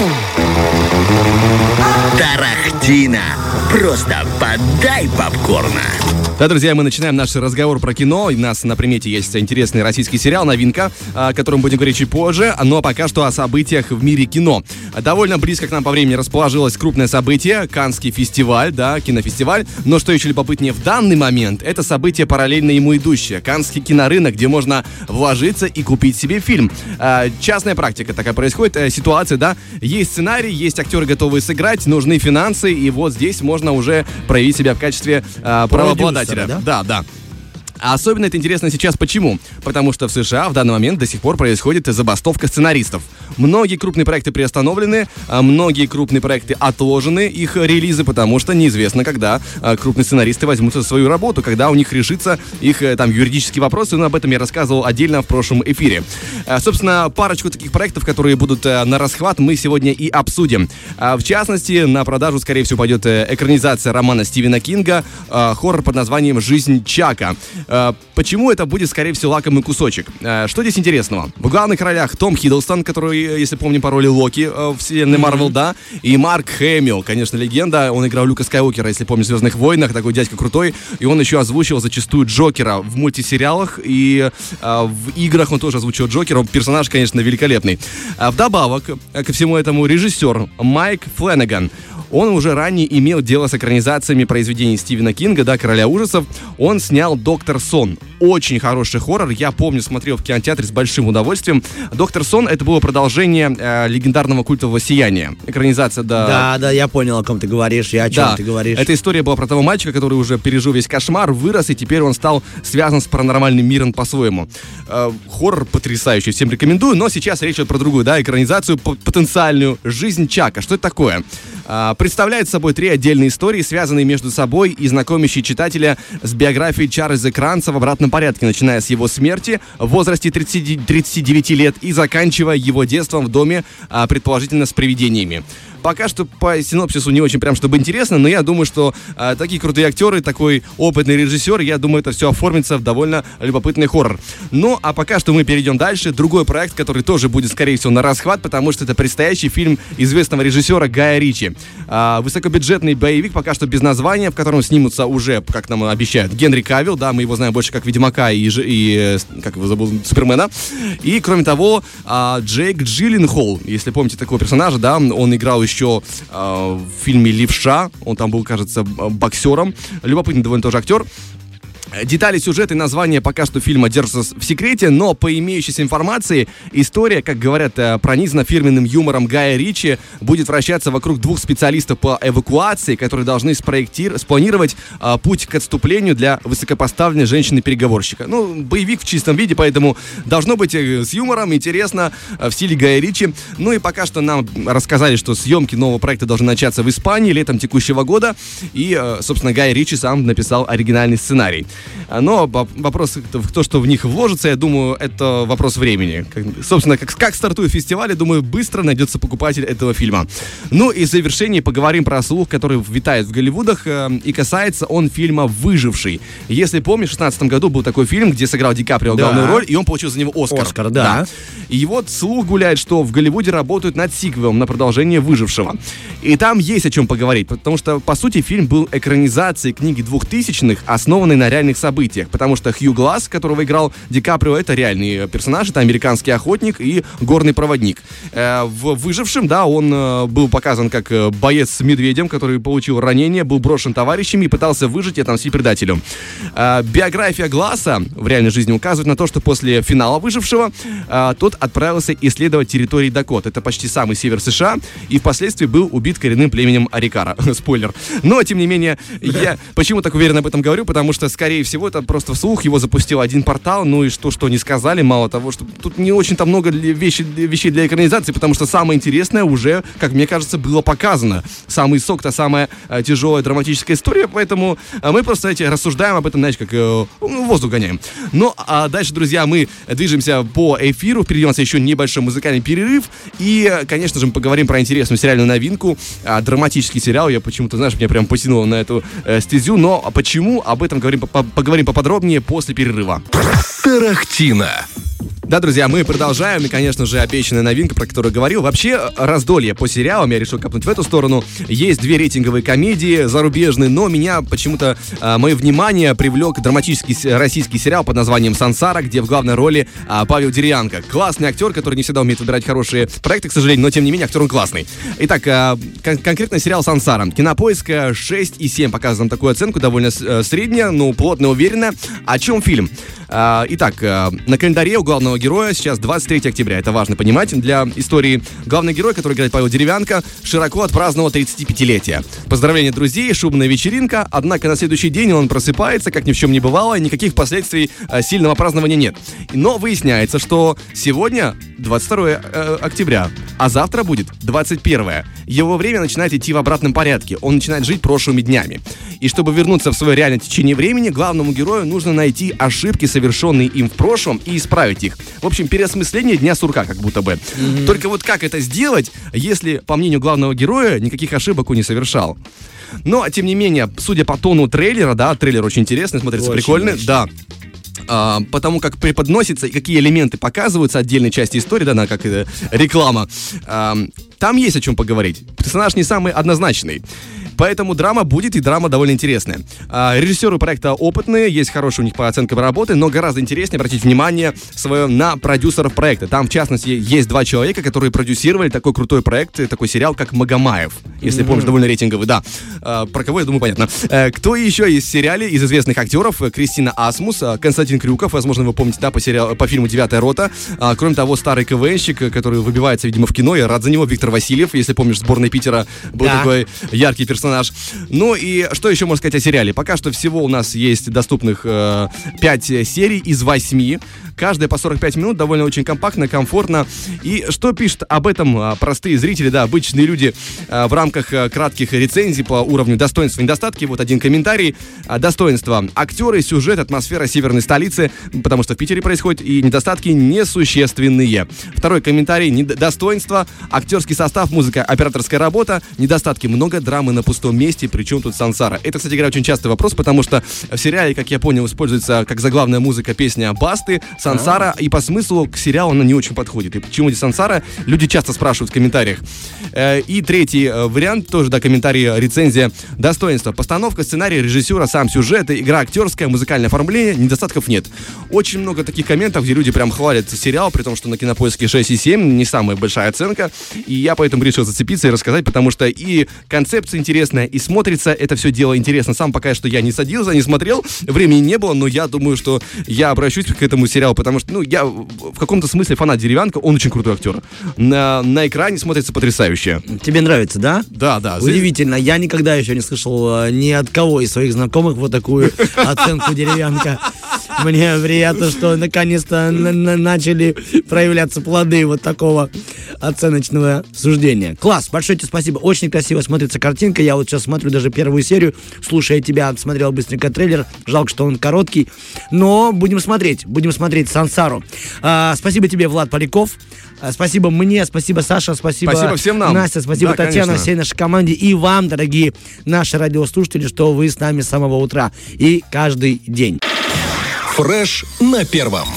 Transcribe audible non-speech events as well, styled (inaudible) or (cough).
Ooh. Тарахтина. Просто подай попкорна. Да, друзья, мы начинаем наш разговор про кино. У нас на примете есть интересный российский сериал, новинка, о котором будем говорить чуть позже. Но пока что о событиях в мире кино. Довольно близко к нам по времени расположилось крупное событие, Канский фестиваль, да, кинофестиваль. Но что еще любопытнее в данный момент, это событие параллельно ему идущее. Канский кинорынок, где можно вложиться и купить себе фильм. А, частная практика такая происходит, э, ситуация, да, есть сценарий, есть актеры готовые сыграть, нужны финансы, и вот здесь можно уже проявить себя в качестве а, правообладателя. да? Да, да. А особенно это интересно сейчас почему? Потому что в США в данный момент до сих пор происходит забастовка сценаристов. Многие крупные проекты приостановлены, а многие крупные проекты отложены, их релизы, потому что неизвестно, когда а, крупные сценаристы возьмутся за свою работу, когда у них решится их э, там юридические вопросы, но об этом я рассказывал отдельно в прошлом эфире. Собственно, парочку таких проектов, которые будут э, на расхват, мы сегодня и обсудим. В частности, на продажу, скорее всего, пойдет э, экранизация романа Стивена Кинга, хоррор под названием «Жизнь Чака». Э, Почему это будет, скорее всего, лакомый кусочек? Э, Что здесь интересного? В главных ролях Том Хиддлстон, который, э, если помним, по роли Локи в вселенной Марвел, да, и Марк Хэмилл, конечно, легенда. Он играл Люка Скайуокера, если помнишь, в «Звездных войнах», такой дядька крутой. И он еще озвучивал зачастую Джокера в мультисериалах и э, в играх он тоже озвучил Джокера. Персонаж, конечно, великолепный. А Вдобавок ко всему этому режиссер Майк Фленнеган. Он уже ранее имел дело с экранизациями произведений Стивена Кинга, да, «Короля ужасов». Он снял «Доктор Сон». Очень хороший хоррор. Я помню, смотрел в кинотеатре с большим удовольствием. «Доктор Сон» — это было продолжение э, легендарного культового «Сияния». Экранизация, да, Да, да, я понял, о ком ты говоришь, я о чем да, ты говоришь. эта история была про того мальчика, который уже пережил весь кошмар, вырос, и теперь он стал связан с паранормальным миром по-своему. Э, хоррор потрясающий, всем рекомендую, но сейчас речь идет про другую, да, экранизацию по- потенциальную «Жизнь Чака». Что это такое? А, представляет собой три отдельные истории, связанные между собой и знакомящие читателя с биографией Чарльза Кранца в обратном порядке, начиная с его смерти в возрасте 30 39 лет и заканчивая его детством в доме, а, предположительно, с привидениями. Пока что по синопсису не очень прям чтобы интересно, но я думаю, что а, такие крутые актеры, такой опытный режиссер, я думаю, это все оформится в довольно любопытный хоррор. Ну, а пока что мы перейдем дальше. Другой проект, который тоже будет, скорее всего, на расхват, потому что это предстоящий фильм известного режиссера Гая Ричи. А, высокобюджетный боевик, пока что без названия, в котором снимутся уже, как нам обещают, Генри Кавилл, да, мы его знаем больше как Ведьмака и, и э, как его забыл, Супермена. И, кроме того, а, Джейк Джилленхол, если помните такого персонажа, да, он играл еще а, в фильме «Левша», он там был, кажется, боксером. Любопытный довольно тоже актер. Детали сюжета и название пока что фильма держатся в секрете, но по имеющейся информации история, как говорят, э, пронизана фирменным юмором Гая Ричи, будет вращаться вокруг двух специалистов по эвакуации, которые должны спроектир- спланировать а, путь к отступлению для высокопоставленной женщины-переговорщика. Ну, боевик в чистом виде, поэтому должно быть э, с юмором, интересно, в стиле Гая Ричи. Ну и пока что нам рассказали, что съемки нового проекта должны начаться в Испании летом текущего года, и, собственно, Гай Ричи сам написал оригинальный сценарий. Но вопрос то, что в них вложится, я думаю, это вопрос времени. Собственно, как, как стартует фестиваль, я думаю, быстро найдется покупатель этого фильма. Ну и в завершении поговорим про слух, который витает в Голливудах, э, и касается он фильма «Выживший». Если помнишь, в 2016 году был такой фильм, где сыграл Ди Каприо Да. главную роль, и он получил за него Оскар. Оскар, да. И вот слух гуляет, что в Голливуде работают над сиквелом на продолжение «Выжившего». И там есть о чем поговорить, потому что, по сути, фильм был экранизацией книги двухтысячных, основанной на реальных событиях, потому что Хью Гласс, которого играл Ди Каприо, это реальный персонаж, это американский охотник и горный проводник. Э, В «Выжившем», да, он э, был показан как э, боец с медведем, который получил ранение, был брошен товарищами и пытался выжить и отомстить предателю. Биография Гласса в реальной жизни указывает на то, что после финала «Выжившего» тот отправился исследовать территории Дакот. Это почти самый север США, и впоследствии был убит коренным племенем Арикара. (laughs) Спойлер. Но, тем не менее, я почему так уверенно об этом говорю, потому что, скорее всего, это просто вслух его запустил один портал, ну и что, что не сказали, мало того, что тут не очень-то много вещей, вещей для экранизации, потому что самое интересное уже, как мне кажется, было показано. Самый сок-то самая э, тяжелая драматическая история, поэтому э, мы просто, знаете, рассуждаем об этом, знаете, как э, ну, воздух гоняем. Ну, а дальше, друзья, мы движемся по эфиру, впереди у нас еще небольшой музыкальный перерыв, и, э, конечно же, мы поговорим про интересную сериальную новинку, а, драматический сериал, я почему-то, знаешь, меня прям потянуло на эту э, стезю, но почему, об этом говорим, по- поговорим поподробнее после перерыва. Тарахтина. Да, друзья, мы продолжаем. И, конечно же, обещанная новинка, про которую говорил. Вообще, раздолье по сериалам, я решил копнуть в эту сторону. Есть две рейтинговые комедии зарубежные, но меня почему-то, э, мое внимание привлек драматический российский сериал под названием «Сансара», где в главной роли э, Павел Деревянко. Классный актер, который не всегда умеет выбирать хорошие проекты, к сожалению, но, тем не менее, актер он классный. Итак, э, кон- конкретно сериал «Сансара». Кинопоиск э, 6,7 показывает нам такую оценку, довольно э, средняя, но плотно и уверенно. О чем фильм? А, Итак, э, на календаре у главного героя сейчас 23 октября. Это важно понимать для истории. Главный герой, который играет Павел Деревянко, широко отпраздновал 35-летие. Поздравления друзей, шумная вечеринка. Однако на следующий день он просыпается, как ни в чем не бывало, и никаких последствий э, сильного празднования нет. Но выясняется, что сегодня 22 э, октября, а завтра будет 21. Его время начинает идти в обратном порядке. Он начинает жить прошлыми днями. И чтобы вернуться в свое реальное течение времени, главному герою нужно найти ошибки, совершенные им в прошлом, и исправить их. В общем, переосмысление дня сурка, как будто бы. Только вот как это сделать, если, по мнению главного героя, никаких ошибок он не совершал? Но, тем не менее, судя по тону трейлера, да, трейлер очень интересный, смотрится Очень, прикольно, очень. да. А, потому как преподносится и какие элементы показываются отдельной части истории, да, она как э, реклама. А, там есть о чем поговорить. Персонаж не самый однозначный. Поэтому драма будет, и драма довольно интересная. А, режиссеры проекта опытные, есть хорошие у них по оценкам работы, но гораздо интереснее обратить внимание свое на продюсеров проекта. Там, в частности, есть два человека, которые продюсировали такой крутой проект, э, такой сериал, как Магомаев. Если помнишь, довольно рейтинговый, да. А, про кого, я думаю, понятно. Э, кто еще в сериале из известных актеров? Э, Кристина Асмус, Константин Крюков, возможно, вы помните, да, по, сериалу, по фильму «Девятая рота». А, кроме того, старый КВНщик, который выбивается, видимо, в кино, я рад за него, Виктор Васильев, если помнишь, сборной Питера был Да. такой яркий персонаж. Ну и что еще можно сказать о сериале? Пока что всего у нас есть доступных 5 серий из 8. Каждая по 45 минут, довольно очень компактно, комфортно. И что пишут об этом а, простые зрители, да, обычные люди а, в рамках а, кратких рецензий по уровню достоинства и недостатки. Вот один комментарий. Достоинства. Актеры, сюжет, атмосфера северной столицы, потому что в Питере происходит, и недостатки несущественные. Второй комментарий. Достоинства. Актерский состав, музыка, операторская работа. Недостатки. Много драмы на пустом месте. Причем тут Сансара. Это, кстати говоря, очень частый вопрос, потому что в сериале, как я понял, используется как заглавная музыка песня Басты, Сансара, и по смыслу к сериалу она не очень подходит. И почему здесь Сансара, люди часто спрашивают в комментариях. Э, И третий э, вариант, тоже, да, комментарий, рецензия. Достоинство. Постановка, сценарий, режиссера, сам сюжет, игра актерская, музыкальное оформление, недостатков нет. Очень много таких комментов, где люди прям хвалят сериал, при том, что на кинопоиске 6,7, не самая большая оценка. И я поэтому решил зацепиться и рассказать, потому что и концепция интересная, и смотрится это все дело интересно. Сам пока что я не садился, не смотрел, времени не было, но я думаю, что я обращусь к этому сериалу, потому что, ну, я в каком-то смысле фанат Деревянка, он очень крутой актер. На, на экране смотрится потрясающе. Тебе нравится, да? Да, да. Удивительно, я никогда еще не слышал э, ни от кого из своих знакомых вот такую (laughs) оценку деревянка. Мне приятно, что наконец-то на- на- начали проявляться плоды вот такого оценочного суждения. Класс, большое тебе спасибо. Очень красиво смотрится картинка. Я вот сейчас смотрю даже первую серию, слушая тебя, смотрел быстренько трейлер. Жалко, что он короткий. Но будем смотреть, будем смотреть Сансару. А, спасибо тебе, Влад Поляков. А, Спасибо мне, спасибо Саша, спасибо, Спасибо всем нам. Настя, спасибо Да, Татьяна, конечно. всей нашей команде и вам, дорогие наши радиослушатели, что вы с нами с самого утра и каждый день. Фреш на первом.